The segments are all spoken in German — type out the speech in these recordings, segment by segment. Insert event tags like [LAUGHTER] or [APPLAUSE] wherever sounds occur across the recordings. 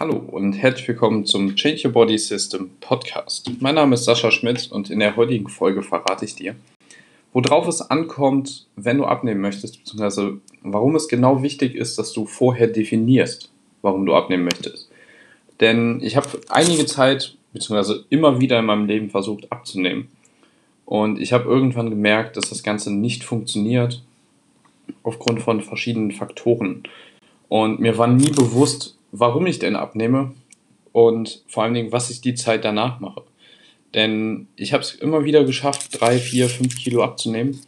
Hallo und herzlich willkommen zum Change Your Body System Podcast. Mein Name ist Sascha Schmidt und in der heutigen Folge verrate ich dir, worauf es ankommt, wenn du abnehmen möchtest, beziehungsweise warum es genau wichtig ist, dass du vorher definierst, warum du abnehmen möchtest. Denn ich habe einige Zeit, beziehungsweise immer wieder in meinem Leben versucht abzunehmen. Und ich habe irgendwann gemerkt, dass das Ganze nicht funktioniert, aufgrund von verschiedenen Faktoren. Und mir war nie bewusst, warum ich denn abnehme und vor allen Dingen, was ich die Zeit danach mache. Denn ich habe es immer wieder geschafft, drei, vier, fünf Kilo abzunehmen.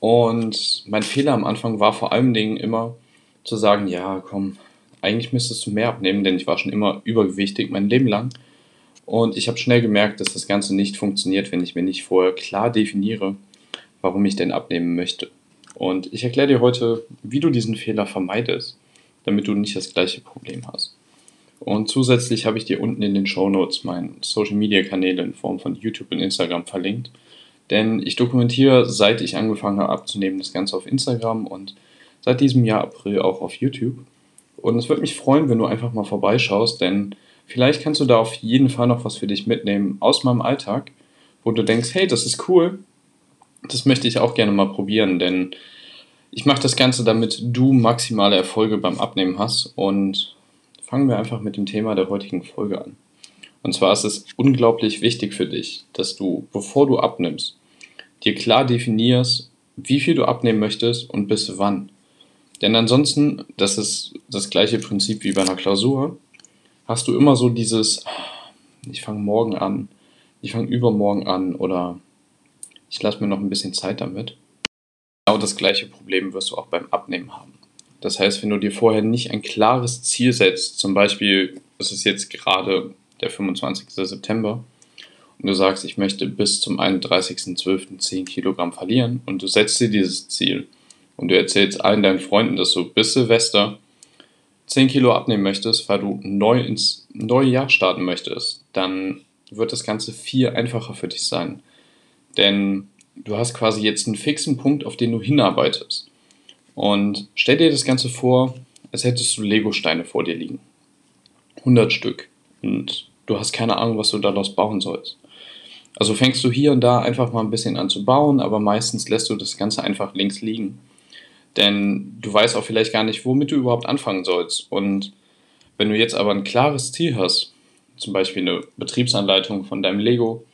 Und mein Fehler am Anfang war vor allen Dingen immer zu sagen, ja, komm, eigentlich müsstest du mehr abnehmen, denn ich war schon immer übergewichtig mein Leben lang. Und ich habe schnell gemerkt, dass das Ganze nicht funktioniert, wenn ich mir nicht vorher klar definiere, warum ich denn abnehmen möchte. Und ich erkläre dir heute, wie du diesen Fehler vermeidest damit du nicht das gleiche Problem hast. Und zusätzlich habe ich dir unten in den Show Notes meine Social Media Kanäle in Form von YouTube und Instagram verlinkt. Denn ich dokumentiere, seit ich angefangen habe abzunehmen, das Ganze auf Instagram und seit diesem Jahr April auch auf YouTube. Und es würde mich freuen, wenn du einfach mal vorbeischaust, denn vielleicht kannst du da auf jeden Fall noch was für dich mitnehmen aus meinem Alltag, wo du denkst, hey, das ist cool, das möchte ich auch gerne mal probieren, denn ich mache das Ganze, damit du maximale Erfolge beim Abnehmen hast und fangen wir einfach mit dem Thema der heutigen Folge an. Und zwar ist es unglaublich wichtig für dich, dass du, bevor du abnimmst, dir klar definierst, wie viel du abnehmen möchtest und bis wann. Denn ansonsten, das ist das gleiche Prinzip wie bei einer Klausur, hast du immer so dieses, ich fange morgen an, ich fange übermorgen an oder ich lasse mir noch ein bisschen Zeit damit. Genau das gleiche Problem wirst du auch beim Abnehmen haben. Das heißt, wenn du dir vorher nicht ein klares Ziel setzt, zum Beispiel, es ist jetzt gerade der 25. September, und du sagst, ich möchte bis zum 31.12. 10 Kilogramm verlieren und du setzt dir dieses Ziel und du erzählst allen deinen Freunden, dass du bis Silvester 10 Kilo abnehmen möchtest, weil du neu ins neue Jahr starten möchtest, dann wird das Ganze viel einfacher für dich sein. Denn du hast quasi jetzt einen fixen Punkt, auf den du hinarbeitest. Und stell dir das Ganze vor, als hättest du Lego-Steine vor dir liegen. 100 Stück. Und du hast keine Ahnung, was du daraus bauen sollst. Also fängst du hier und da einfach mal ein bisschen an zu bauen, aber meistens lässt du das Ganze einfach links liegen. Denn du weißt auch vielleicht gar nicht, womit du überhaupt anfangen sollst. Und wenn du jetzt aber ein klares Ziel hast, zum Beispiel eine Betriebsanleitung von deinem Lego,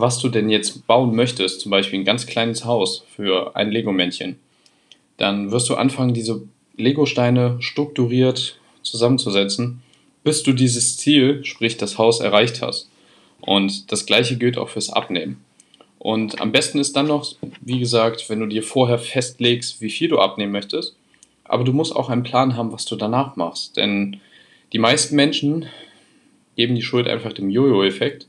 was du denn jetzt bauen möchtest, zum Beispiel ein ganz kleines Haus für ein Lego-Männchen, dann wirst du anfangen, diese Lego-Steine strukturiert zusammenzusetzen, bis du dieses Ziel, sprich das Haus, erreicht hast. Und das gleiche gilt auch fürs Abnehmen. Und am besten ist dann noch, wie gesagt, wenn du dir vorher festlegst, wie viel du abnehmen möchtest, aber du musst auch einen Plan haben, was du danach machst. Denn die meisten Menschen geben die Schuld einfach dem Jojo-Effekt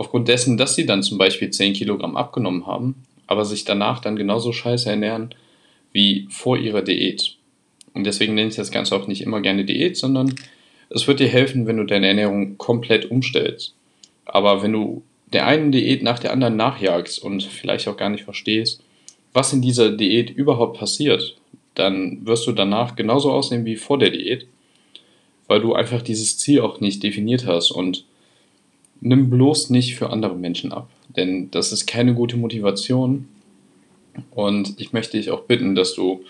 aufgrund dessen, dass sie dann zum Beispiel 10 Kilogramm abgenommen haben, aber sich danach dann genauso scheiße ernähren wie vor ihrer Diät. Und deswegen nenne ich das Ganze auch nicht immer gerne Diät, sondern es wird dir helfen, wenn du deine Ernährung komplett umstellst. Aber wenn du der einen Diät nach der anderen nachjagst und vielleicht auch gar nicht verstehst, was in dieser Diät überhaupt passiert, dann wirst du danach genauso aussehen wie vor der Diät, weil du einfach dieses Ziel auch nicht definiert hast und nimm bloß nicht für andere Menschen ab, denn das ist keine gute Motivation. Und ich möchte dich auch bitten, dass du,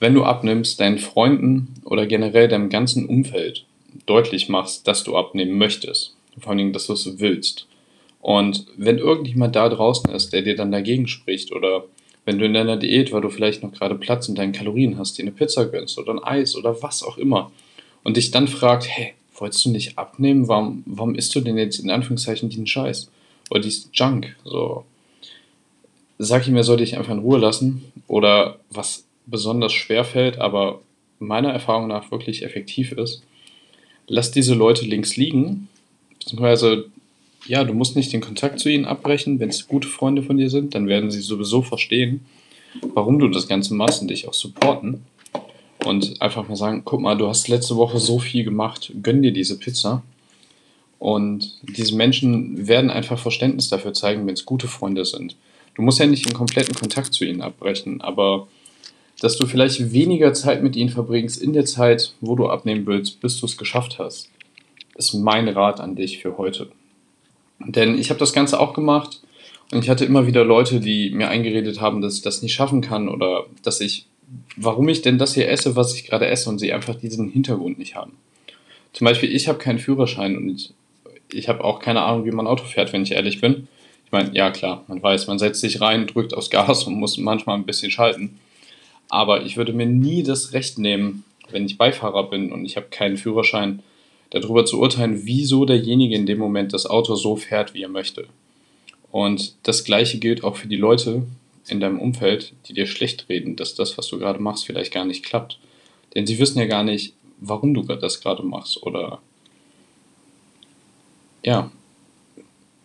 wenn du abnimmst, deinen Freunden oder generell deinem ganzen Umfeld deutlich machst, dass du abnehmen möchtest. Vor allen Dingen, dass du es willst. Und wenn irgendjemand da draußen ist, der dir dann dagegen spricht oder wenn du in deiner Diät, weil du vielleicht noch gerade Platz in deinen Kalorien hast, dir eine Pizza gönnst oder ein Eis oder was auch immer und dich dann fragt, hey, wolltest du nicht abnehmen? Warum, warum isst du denn jetzt in Anführungszeichen diesen Scheiß? Oder diesen Junk? So. Sag ihm, er soll dich einfach in Ruhe lassen. Oder was besonders schwer fällt, aber meiner Erfahrung nach wirklich effektiv ist, lass diese Leute links liegen. Beziehungsweise, ja, du musst nicht den Kontakt zu ihnen abbrechen. Wenn es gute Freunde von dir sind, dann werden sie sowieso verstehen, warum du das Ganze machst und dich auch supporten und einfach mal sagen, guck mal, du hast letzte Woche so viel gemacht, gönn dir diese Pizza. Und diese Menschen werden einfach Verständnis dafür zeigen, wenn es gute Freunde sind. Du musst ja nicht den kompletten Kontakt zu ihnen abbrechen, aber dass du vielleicht weniger Zeit mit ihnen verbringst in der Zeit, wo du abnehmen willst, bis du es geschafft hast, ist mein Rat an dich für heute. Denn ich habe das Ganze auch gemacht und ich hatte immer wieder Leute, die mir eingeredet haben, dass ich das nicht schaffen kann oder dass ich, warum ich denn das hier esse, was ich gerade esse und sie einfach diesen Hintergrund nicht haben. Zum Beispiel, ich habe keinen Führerschein und ich habe auch keine Ahnung, wie man Auto fährt, wenn ich ehrlich bin. Ich meine, ja klar, man weiß, man setzt sich rein, drückt aufs Gas und muss manchmal ein bisschen schalten. Aber ich würde mir nie das Recht nehmen, wenn ich Beifahrer bin und ich habe keinen Führerschein, darüber zu urteilen, wieso derjenige in dem Moment das Auto so fährt, wie er möchte. Und das Gleiche gilt auch für die Leute in deinem Umfeld, die dir schlecht reden, dass das, was du gerade machst, vielleicht gar nicht klappt. Denn sie wissen ja gar nicht, warum du das gerade machst oder ja,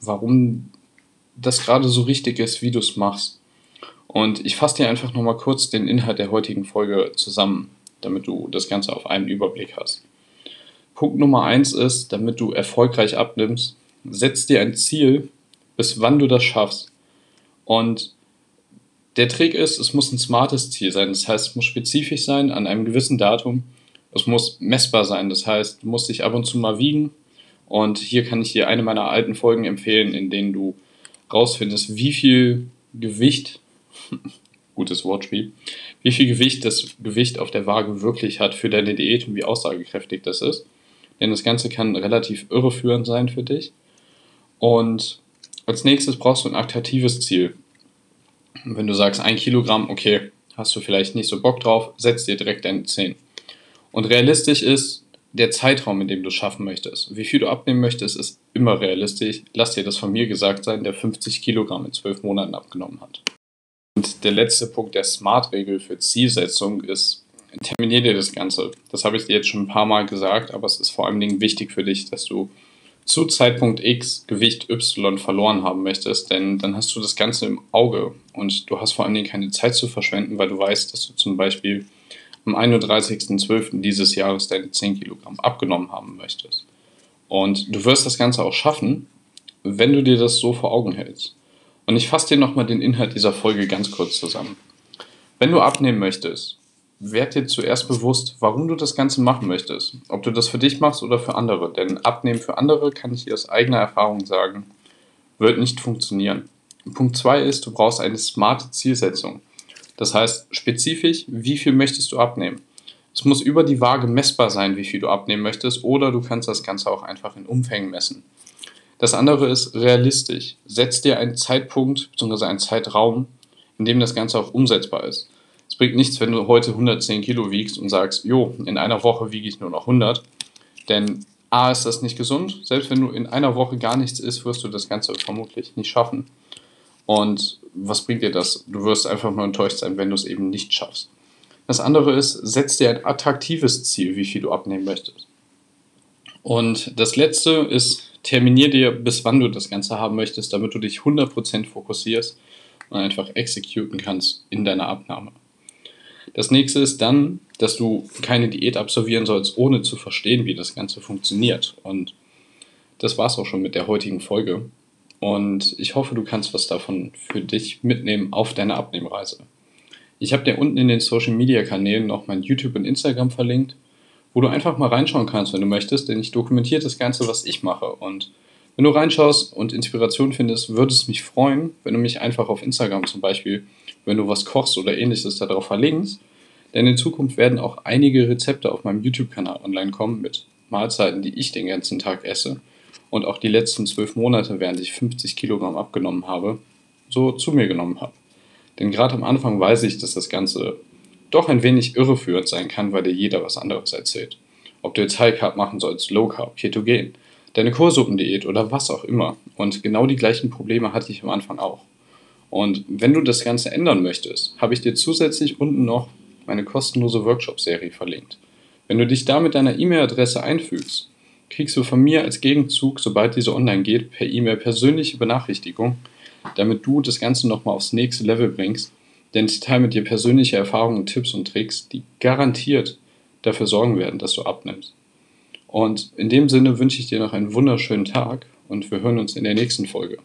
warum das gerade so richtig ist, wie du es machst. Und ich fasse dir einfach nochmal kurz den Inhalt der heutigen Folge zusammen, damit du das Ganze auf einen Überblick hast. Punkt Nummer eins ist, damit du erfolgreich abnimmst, setz dir ein Ziel, bis wann du das schaffst. Und der Trick ist, es muss ein smartes Ziel sein. Das heißt, es muss spezifisch sein an einem gewissen Datum. Es muss messbar sein. Das heißt, du musst dich ab und zu mal wiegen. Und hier kann ich dir eine meiner alten Folgen empfehlen, in denen du rausfindest, wie viel Gewicht, [LAUGHS] gutes Wortspiel, wie viel Gewicht das Gewicht auf der Waage wirklich hat für deine Diät und wie aussagekräftig das ist. Denn das Ganze kann relativ irreführend sein für dich. Und als nächstes brauchst du ein attraktives Ziel. Wenn du sagst, ein Kilogramm, okay, hast du vielleicht nicht so Bock drauf, setz dir direkt deine 10. Und realistisch ist, der Zeitraum, in dem du schaffen möchtest. Wie viel du abnehmen möchtest, ist immer realistisch. Lass dir das von mir gesagt sein, der 50 Kilogramm in 12 Monaten abgenommen hat. Und der letzte Punkt der Smart-Regel für Zielsetzung ist, terminier dir das Ganze. Das habe ich dir jetzt schon ein paar Mal gesagt, aber es ist vor allen Dingen wichtig für dich, dass du zu Zeitpunkt X Gewicht Y verloren haben möchtest, denn dann hast du das Ganze im Auge und du hast vor allen Dingen keine Zeit zu verschwenden, weil du weißt, dass du zum Beispiel am 31.12. dieses Jahres deine 10 Kilogramm abgenommen haben möchtest. Und du wirst das Ganze auch schaffen, wenn du dir das so vor Augen hältst. Und ich fasse dir nochmal den Inhalt dieser Folge ganz kurz zusammen. Wenn du abnehmen möchtest, werd dir zuerst bewusst, warum du das Ganze machen möchtest. Ob du das für dich machst oder für andere. Denn Abnehmen für andere, kann ich dir aus eigener Erfahrung sagen, wird nicht funktionieren. Punkt 2 ist, du brauchst eine smarte Zielsetzung. Das heißt, spezifisch, wie viel möchtest du abnehmen? Es muss über die Waage messbar sein, wie viel du abnehmen möchtest, oder du kannst das Ganze auch einfach in Umfängen messen. Das andere ist realistisch. Setz dir einen Zeitpunkt bzw. einen Zeitraum, in dem das Ganze auch umsetzbar ist. Bringt nichts, wenn du heute 110 Kilo wiegst und sagst, jo, in einer Woche wiege ich nur noch 100. Denn A ist das nicht gesund. Selbst wenn du in einer Woche gar nichts isst, wirst du das Ganze vermutlich nicht schaffen. Und was bringt dir das? Du wirst einfach nur enttäuscht sein, wenn du es eben nicht schaffst. Das andere ist, setz dir ein attraktives Ziel, wie viel du abnehmen möchtest. Und das letzte ist, terminier dir, bis wann du das Ganze haben möchtest, damit du dich 100% fokussierst und einfach exekutieren kannst in deiner Abnahme. Das nächste ist dann, dass du keine Diät absolvieren sollst, ohne zu verstehen, wie das Ganze funktioniert. Und das war es auch schon mit der heutigen Folge. Und ich hoffe, du kannst was davon für dich mitnehmen auf deine Abnehmreise. Ich habe dir unten in den Social Media Kanälen noch mein YouTube und Instagram verlinkt, wo du einfach mal reinschauen kannst, wenn du möchtest, denn ich dokumentiere das Ganze, was ich mache. Und wenn du reinschaust und Inspiration findest, würde es mich freuen, wenn du mich einfach auf Instagram zum Beispiel, wenn du was kochst oder ähnliches, darauf verlinkst. Denn in Zukunft werden auch einige Rezepte auf meinem YouTube-Kanal online kommen mit Mahlzeiten, die ich den ganzen Tag esse und auch die letzten zwölf Monate, während ich 50 Kilogramm abgenommen habe, so zu mir genommen habe. Denn gerade am Anfang weiß ich, dass das Ganze doch ein wenig irreführend sein kann, weil dir jeder was anderes erzählt. Ob du jetzt High Carb machen sollst, Low Carb, Ketogen, deine Kursuppendiät oder was auch immer. Und genau die gleichen Probleme hatte ich am Anfang auch. Und wenn du das Ganze ändern möchtest, habe ich dir zusätzlich unten noch meine kostenlose Workshop-Serie verlinkt. Wenn du dich da mit deiner E-Mail-Adresse einfügst, kriegst du von mir als Gegenzug, sobald diese online geht, per E-Mail persönliche Benachrichtigung, damit du das Ganze nochmal aufs nächste Level bringst. Denn ich teile mit dir persönliche Erfahrungen, Tipps und Tricks, die garantiert dafür sorgen werden, dass du abnimmst. Und in dem Sinne wünsche ich dir noch einen wunderschönen Tag und wir hören uns in der nächsten Folge.